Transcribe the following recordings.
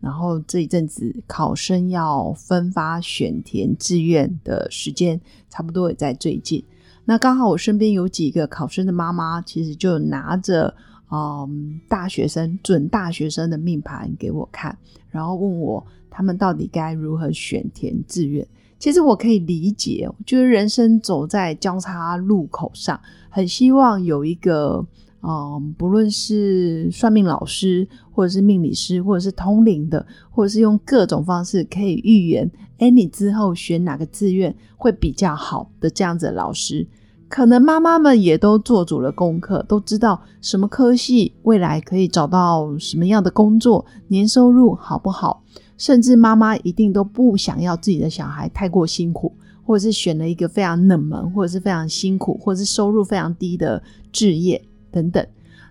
然后这一阵子考生要分发选填志愿的时间，差不多也在最近。那刚好我身边有几个考生的妈妈，其实就拿着嗯大学生准大学生的命盘给我看，然后问我他们到底该如何选填志愿。其实我可以理解，就是人生走在交叉路口上，很希望有一个，嗯，不论是算命老师，或者是命理师，或者是通灵的，或者是用各种方式可以预言，哎，你之后选哪个志愿会比较好的这样子的老师。可能妈妈们也都做足了功课，都知道什么科系未来可以找到什么样的工作，年收入好不好。甚至妈妈一定都不想要自己的小孩太过辛苦，或者是选了一个非常冷门，或者是非常辛苦，或者是收入非常低的置业等等。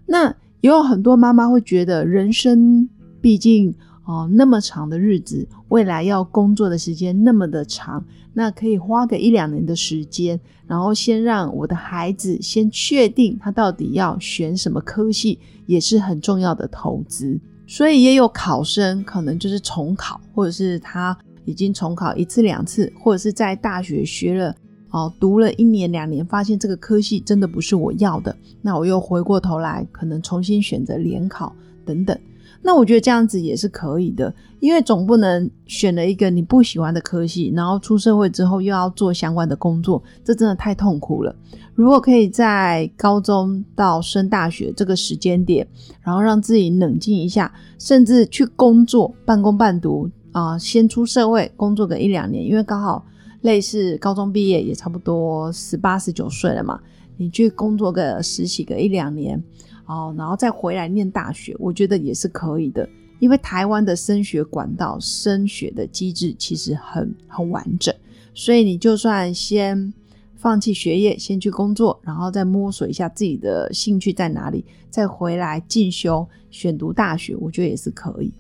那也有很多妈妈会觉得，人生毕竟哦那么长的日子，未来要工作的时间那么的长，那可以花个一两年的时间，然后先让我的孩子先确定他到底要选什么科系，也是很重要的投资。所以也有考生可能就是重考，或者是他已经重考一次两次，或者是在大学学了哦，读了一年两年，发现这个科系真的不是我要的，那我又回过头来可能重新选择联考等等。那我觉得这样子也是可以的，因为总不能选了一个你不喜欢的科系，然后出社会之后又要做相关的工作，这真的太痛苦了。如果可以在高中到升大学这个时间点，然后让自己冷静一下，甚至去工作半工半读啊，先出社会工作个一两年，因为刚好类似高中毕业也差不多十八十九岁了嘛，你去工作个实习个一两年。哦，然后再回来念大学，我觉得也是可以的，因为台湾的升学管道、升学的机制其实很很完整，所以你就算先放弃学业，先去工作，然后再摸索一下自己的兴趣在哪里，再回来进修选读大学，我觉得也是可以。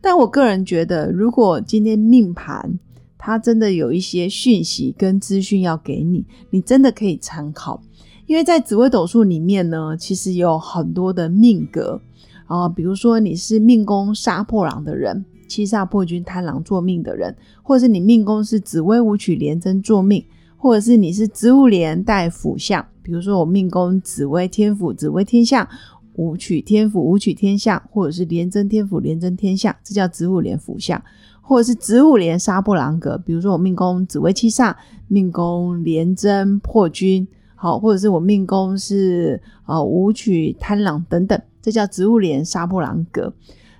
但我个人觉得，如果今天命盘它真的有一些讯息跟资讯要给你，你真的可以参考。因为在紫微斗数里面呢，其实有很多的命格啊，比如说你是命宫杀破狼的人，七煞破军贪狼坐命的人，或者是你命宫是紫微武曲廉贞坐命，或者是你是子午连带辅相，比如说我命宫紫微天府紫微天相，武曲天府武曲天相，或者是廉贞天府廉贞天相，这叫子午连辅相，或者是子午连杀破狼格，比如说我命宫紫微七煞，命宫廉贞破军。好，或者是我命宫是呃武曲贪狼等等，这叫植物连杀破狼格。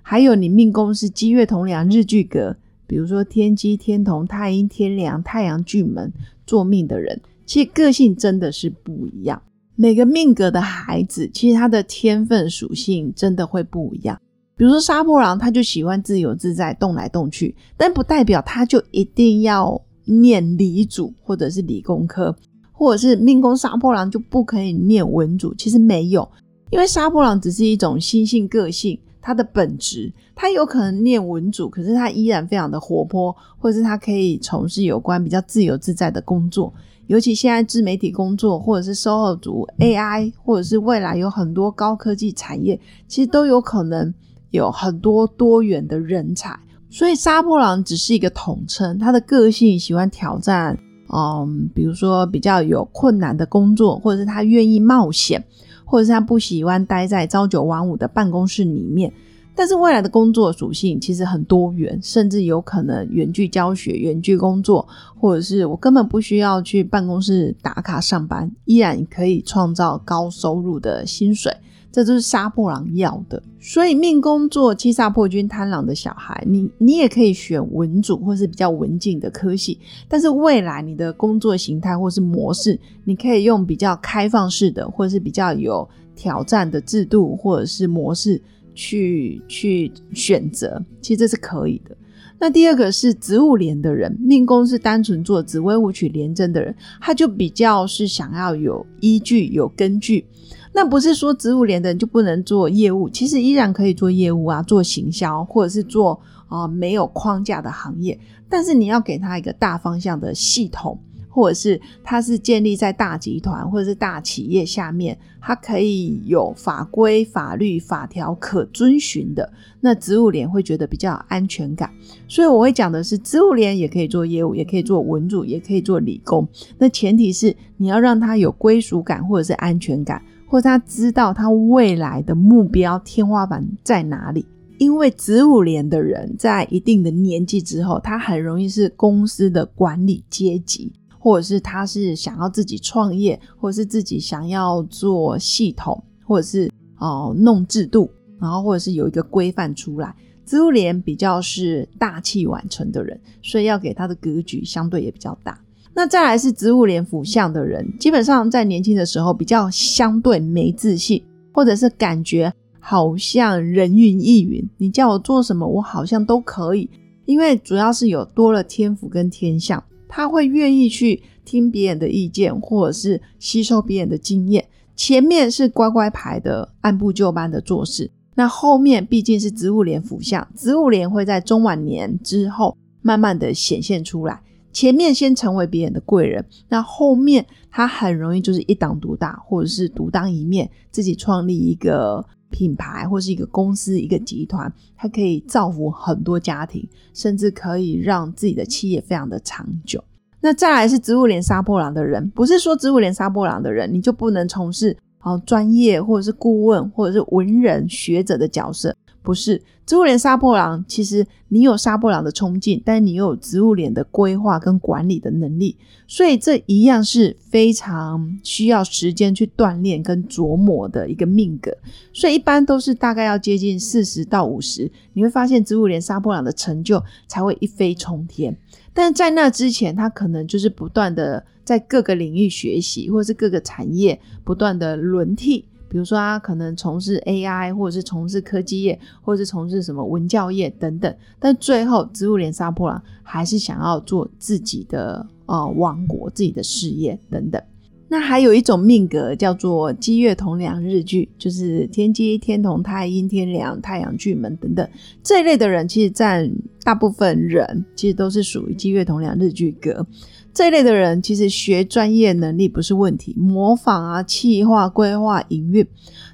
还有你命宫是积月同梁日巨格，比如说天机天同太阴天梁太阳巨门做命的人，其实个性真的是不一样。每个命格的孩子，其实他的天分属性真的会不一样。比如说杀破狼，他就喜欢自由自在动来动去，但不代表他就一定要念理组或者是理工科。或者是命宫杀破狼就不可以念文主，其实没有，因为杀破狼只是一种心性个性，它的本质，它有可能念文主，可是它依然非常的活泼，或者是它可以从事有关比较自由自在的工作，尤其现在自媒体工作，或者是 SOHO 族 AI，或者是未来有很多高科技产业，其实都有可能有很多多元的人才，所以杀破狼只是一个统称，他的个性喜欢挑战。嗯，比如说比较有困难的工作，或者是他愿意冒险，或者是他不喜欢待在朝九晚五的办公室里面。但是未来的工作属性其实很多元，甚至有可能远距教学、远距工作，或者是我根本不需要去办公室打卡上班，依然可以创造高收入的薪水。这就是杀破狼要的，所以命宫做七煞破军贪狼的小孩，你你也可以选文主或是比较文静的科系，但是未来你的工作形态或是模式，你可以用比较开放式的，或是比较有挑战的制度或者是模式去去选择，其实这是可以的。那第二个是植物连的人，命宫是单纯做紫微武曲连贞的人，他就比较是想要有依据、有根据。那不是说植物连的人就不能做业务，其实依然可以做业务啊，做行销或者是做啊没有框架的行业，但是你要给他一个大方向的系统。或者是它是建立在大集团或者是大企业下面，它可以有法规、法律、法条可遵循的，那植物联会觉得比较有安全感。所以我会讲的是，植物联也可以做业务，也可以做文组，也可以做理工。那前提是你要让他有归属感或者是安全感，或他知道他未来的目标天花板在哪里。因为子午连的人在一定的年纪之后，他很容易是公司的管理阶级。或者是他是想要自己创业，或者是自己想要做系统，或者是哦弄制度，然后或者是有一个规范出来。植物莲比较是大器晚成的人，所以要给他的格局相对也比较大。那再来是植物莲辅相的人，基本上在年轻的时候比较相对没自信，或者是感觉好像人云亦云，你叫我做什么，我好像都可以，因为主要是有多了天赋跟天相。他会愿意去听别人的意见，或者是吸收别人的经验。前面是乖乖牌的，按部就班的做事。那后面毕竟是植物连辅相，植物连会在中晚年之后慢慢的显现出来。前面先成为别人的贵人，那后面他很容易就是一党独大，或者是独当一面，自己创立一个品牌或是一个公司、一个集团，他可以造福很多家庭，甚至可以让自己的企业非常的长久。那再来是植物连杀破狼的人，不是说植物连杀破狼的人你就不能从事好专业或者是顾问或者是文人学者的角色。不是植物脸杀破狼，其实你有杀破狼的冲劲，但你又有植物脸的规划跟管理的能力，所以这一样是非常需要时间去锻炼跟琢磨的一个命格。所以一般都是大概要接近四十到五十，你会发现植物脸杀破狼的成就才会一飞冲天。但在那之前，他可能就是不断的在各个领域学习，或是各个产业不断的轮替。比如说，他可能从事 AI，或者是从事科技业，或者是从事什么文教业等等。但最后，植物连杀破狼还是想要做自己的呃王国、自己的事业等等。那还有一种命格叫做积月同梁日巨，就是天机、天同、太阴、天梁、太阳巨门等等这一类的人，其实占大部分人，其实都是属于积月同梁日巨格。这一类的人，其实学专业能力不是问题，模仿啊、企划、规划、营运。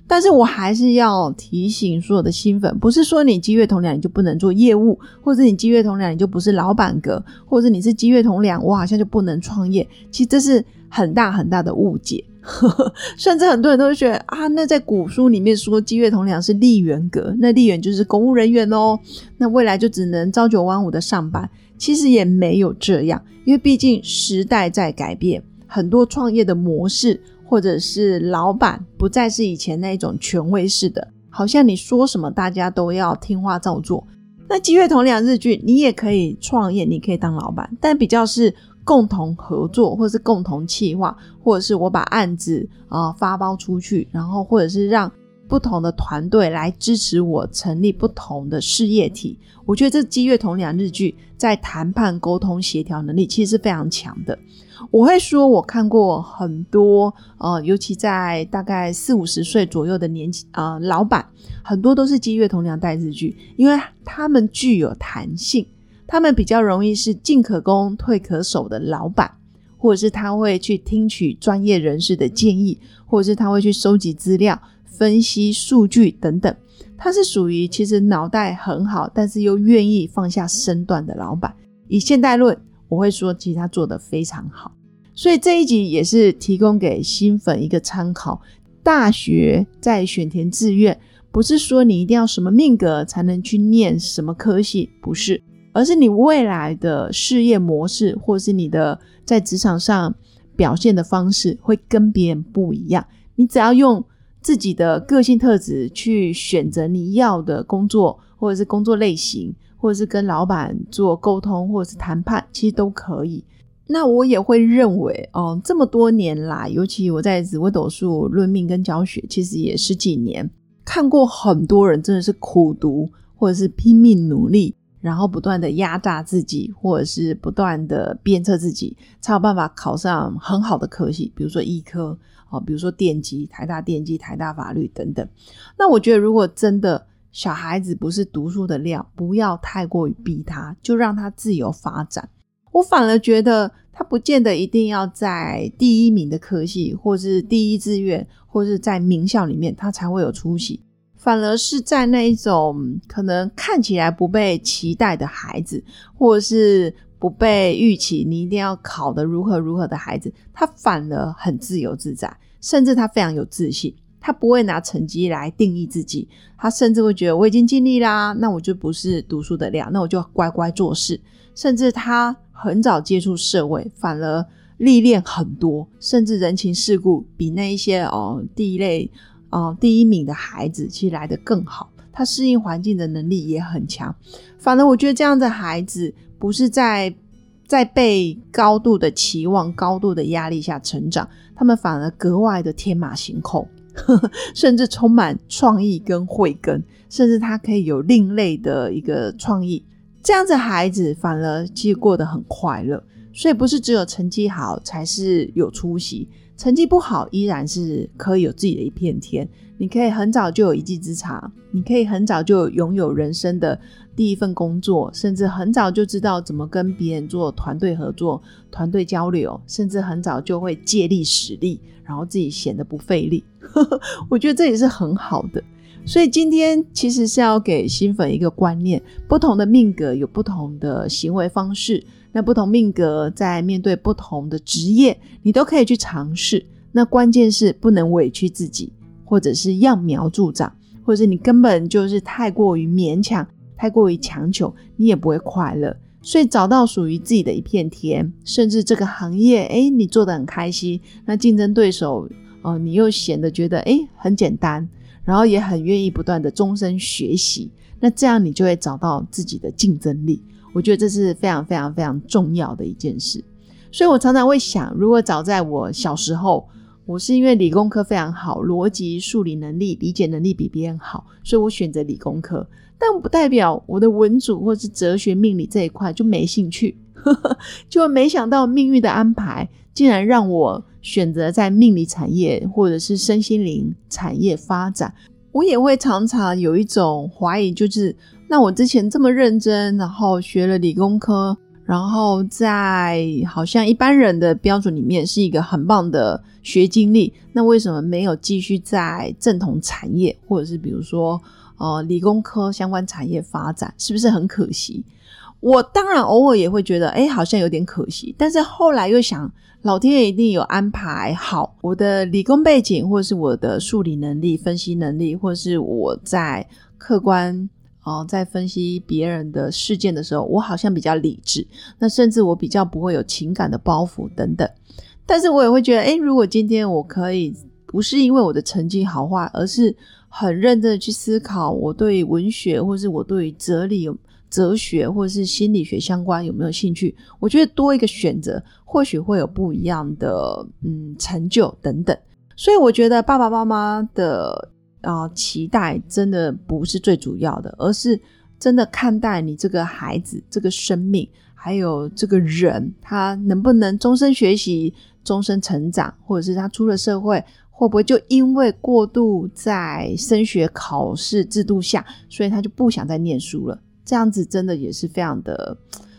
但是我还是要提醒所有的新粉，不是说你积月同梁你就不能做业务，或者你积月同梁你就不是老板格，或者你是积月同梁我好像就不能创业。其实这是很大很大的误解，甚至很多人都会觉得啊，那在古书里面说积月同梁是吏员格，那吏员就是公务人员哦，那未来就只能朝九晚五的上班。其实也没有这样，因为毕竟时代在改变，很多创业的模式或者是老板不再是以前那种权威式的，好像你说什么大家都要听话照做。那积月同两日剧，你也可以创业，你可以当老板，但比较是共同合作，或是共同企划，或者是我把案子啊发包出去，然后或者是让。不同的团队来支持我成立不同的事业体，我觉得这积月同梁日剧在谈判、沟通、协调能力其实是非常强的。我会说，我看过很多，呃，尤其在大概四五十岁左右的年纪，呃，老板很多都是积月同梁带日剧，因为他们具有弹性，他们比较容易是进可攻、退可守的老板，或者是他会去听取专业人士的建议，或者是他会去收集资料。分析数据等等，他是属于其实脑袋很好，但是又愿意放下身段的老板。以现代论，我会说其实他做的非常好。所以这一集也是提供给新粉一个参考。大学在选填志愿，不是说你一定要什么命格才能去念什么科系，不是，而是你未来的事业模式，或是你的在职场上表现的方式会跟别人不一样。你只要用。自己的个性特质去选择你要的工作，或者是工作类型，或者是跟老板做沟通，或者是谈判，其实都可以。那我也会认为，哦，这么多年来，尤其我在紫微斗数论命跟教学，其实也十几年，看过很多人真的是苦读，或者是拼命努力，然后不断的压榨自己，或者是不断的鞭策自己，才有办法考上很好的科系，比如说医科哦，比如说电机、台大电机、台大法律等等。那我觉得，如果真的小孩子不是读书的料，不要太过于逼他，就让他自由发展。我反而觉得，他不见得一定要在第一名的科系，或是第一志愿，或是在名校里面，他才会有出息。反而是在那一种可能看起来不被期待的孩子，或是不被预期你一定要考的如何如何的孩子，他反而很自由自在，甚至他非常有自信。他不会拿成绩来定义自己，他甚至会觉得我已经尽力啦，那我就不是读书的料，那我就乖乖做事。甚至他很早接触社会，反而历练很多，甚至人情世故比那一些哦第一类。哦，第一名的孩子其实来的更好，他适应环境的能力也很强。反而我觉得这样的孩子不是在在被高度的期望、高度的压力下成长，他们反而格外的天马行空，甚至充满创意跟慧根，甚至他可以有另类的一个创意。这样子孩子反而其实过得很快乐，所以不是只有成绩好才是有出息。成绩不好，依然是可以有自己的一片天。你可以很早就有一技之长，你可以很早就拥有人生的第一份工作，甚至很早就知道怎么跟别人做团队合作、团队交流，甚至很早就会借力使力，然后自己显得不费力。我觉得这也是很好的。所以今天其实是要给新粉一个观念：不同的命格有不同的行为方式。那不同命格在面对不同的职业，你都可以去尝试。那关键是不能委屈自己，或者是揠苗助长，或者是你根本就是太过于勉强、太过于强求，你也不会快乐。所以找到属于自己的一片天，甚至这个行业，哎，你做的很开心。那竞争对手，哦，你又显得觉得哎很简单，然后也很愿意不断的终身学习。那这样你就会找到自己的竞争力。我觉得这是非常非常非常重要的一件事，所以我常常会想，如果早在我小时候，我是因为理工科非常好，逻辑、数理能力、理解能力比别人好，所以我选择理工科，但不代表我的文组或是哲学、命理这一块就没兴趣。就没想到命运的安排，竟然让我选择在命理产业或者是身心灵产业发展。我也会常常有一种怀疑，就是。那我之前这么认真，然后学了理工科，然后在好像一般人的标准里面是一个很棒的学经历，那为什么没有继续在正统产业，或者是比如说呃理工科相关产业发展，是不是很可惜？我当然偶尔也会觉得，哎，好像有点可惜，但是后来又想，老天爷一定有安排好我的理工背景，或是我的数理能力、分析能力，或是我在客观。哦，在分析别人的事件的时候，我好像比较理智，那甚至我比较不会有情感的包袱等等。但是我也会觉得，诶，如果今天我可以不是因为我的成绩好坏，而是很认真的去思考，我对文学或是我对哲理、哲学或是心理学相关有没有兴趣？我觉得多一个选择，或许会有不一样的嗯成就等等。所以我觉得爸爸妈妈的。啊，期待真的不是最主要的，而是真的看待你这个孩子、这个生命，还有这个人，他能不能终身学习、终身成长，或者是他出了社会，会不会就因为过度在升学考试制度下，所以他就不想再念书了？这样子真的也是非常的、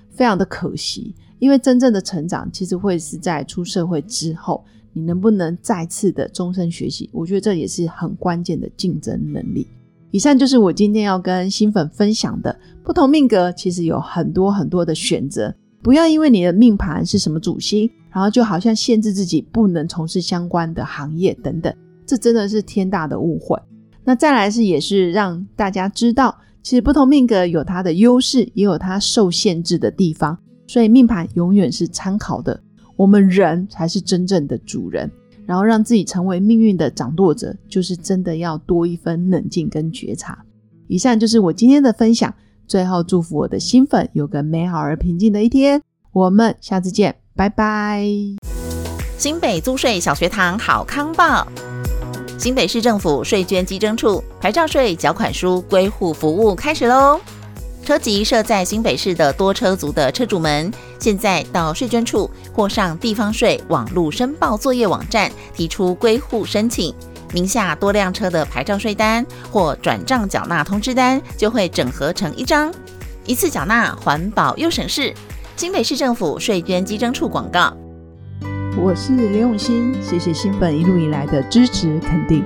非常的可惜，因为真正的成长其实会是在出社会之后。你能不能再次的终身学习？我觉得这也是很关键的竞争能力。以上就是我今天要跟新粉分享的。不同命格其实有很多很多的选择，不要因为你的命盘是什么主星，然后就好像限制自己不能从事相关的行业等等，这真的是天大的误会。那再来是也是让大家知道，其实不同命格有它的优势，也有它受限制的地方，所以命盘永远是参考的。我们人才是真正的主人，然后让自己成为命运的掌舵者，就是真的要多一分冷静跟觉察。以上就是我今天的分享，最后祝福我的新粉有个美好而平静的一天。我们下次见，拜拜。新北租税小学堂好康报，新北市政府税捐稽征处牌照税缴款书归户服务开始喽。车籍设在新北市的多车族的车主们，现在到税捐处或上地方税网络申报作业网站提出归户申请，名下多辆车的牌照税单或转账缴纳通知单就会整合成一张，一次缴纳，环保又省事。新北市政府税捐稽征处广告。我是刘永新，谢谢新粉一路以来的支持肯定。